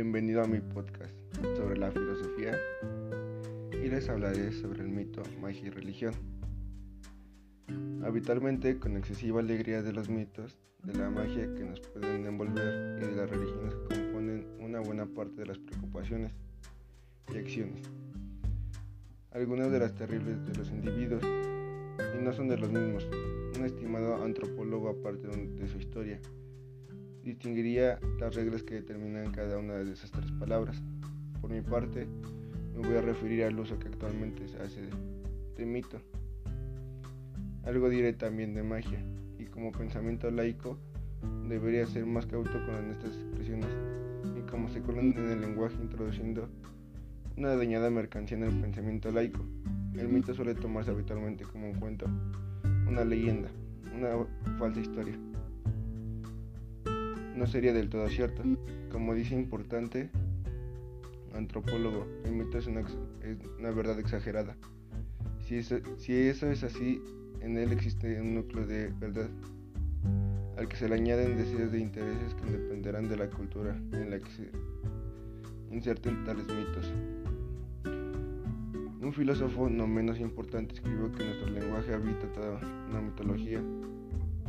a mi podcast sobre la filosofía y les hablaré sobre el mito, magia y religión. Habitualmente, con excesiva alegría de los mitos, de la magia que nos pueden envolver y de las religiones que componen una buena parte de las preocupaciones y acciones. Algunas de las terribles de los individuos, y no son de los mismos, un estimado antropólogo aparte de su historia, distinguiría las reglas que determinan cada una de esas tres palabras. Por mi parte, me voy a referir al uso que actualmente se hace de, mito. Algo diré también de magia, y como pensamiento laico debería ser más cauto con estas expresiones, y como se colan en el lenguaje introduciendo una dañada mercancía en el pensamiento laico. El mito suele tomarse habitualmente como un cuento, una leyenda, una falsa historia no sería del todo cierto. Como dice importante antropólogo, el mito es una, verdad exagerada. Si eso, si eso es así, en él existe un núcleo de verdad, al que se le añaden deseos de intereses que dependerán de la cultura en la que se inserten tales mitos. Un filósofo no menos importante escribió que nuestro lenguaje habita toda una mitología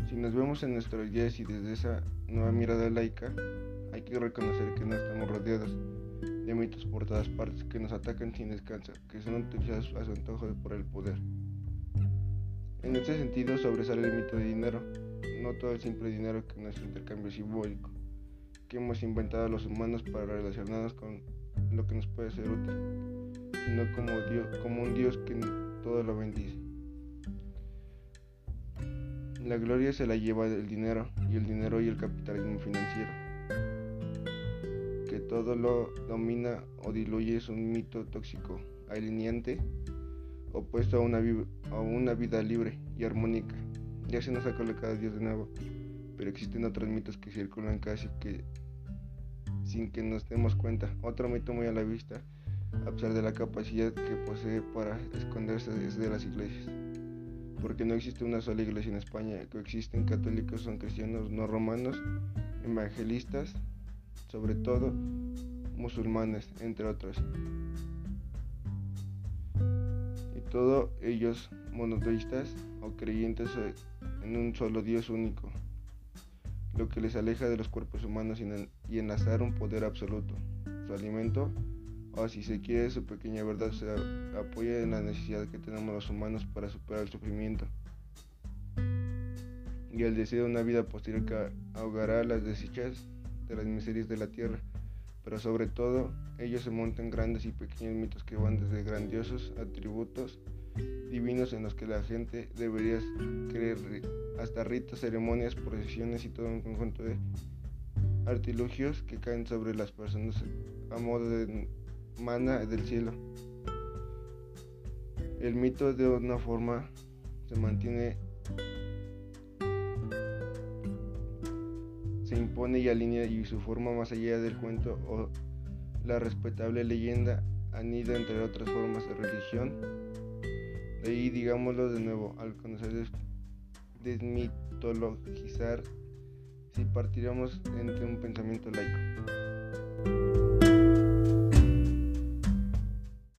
si nos vemos en nuestros días y desde esa nueva mirada laica, hay que reconocer que no estamos rodeados de mitos por todas partes que nos atacan sin descanso, que son utilizados a su antojo por el poder. En este sentido sobresale el mito de dinero, no todo el simple dinero que nuestro intercambio simbólico, que hemos inventado los humanos para relacionarnos con lo que nos puede ser útil, sino como, un Dios que La gloria se la lleva el dinero y el dinero y el capitalismo financiero. Que todo lo domina o diluye es un mito tóxico, alineante, opuesto a una, vida libre y armónica. Ya se nos ha colocado Dios de nuevo, pero existen otros mitos que circulan casi que sin que nos demos cuenta. Otro mito muy a la vista, a pesar de la capacidad que posee para esconderse desde las iglesias porque no existe una sola iglesia en España, coexisten católicos, son cristianos, no romanos, evangelistas, sobre todo musulmanes, entre otros. Y todos ellos monoteístas o creyentes en un solo Dios único, lo que les aleja de los cuerpos humanos y enlazar un poder absoluto. Su alimento o si se quiere su pequeña verdad se apoya en la necesidad que tenemos los humanos para superar el sufrimiento. Y el deseo de una vida posterior que ahogará las desdichas de las miserias de la tierra, pero sobre todo ellos se montan grandes y pequeños mitos que van desde grandiosos atributos divinos en los que la gente debería creer. Hasta ritos, ceremonias, procesiones y todo un conjunto de artilugios que caen sobre las personas a modo de mana del cielo. El mito de una forma se mantiene, se impone y alinea y su forma más allá del cuento o la respetable leyenda anida entre otras formas de religión. De ahí digámoslo de nuevo, al conocer desmitologizar si partiríamos entre un pensamiento laico.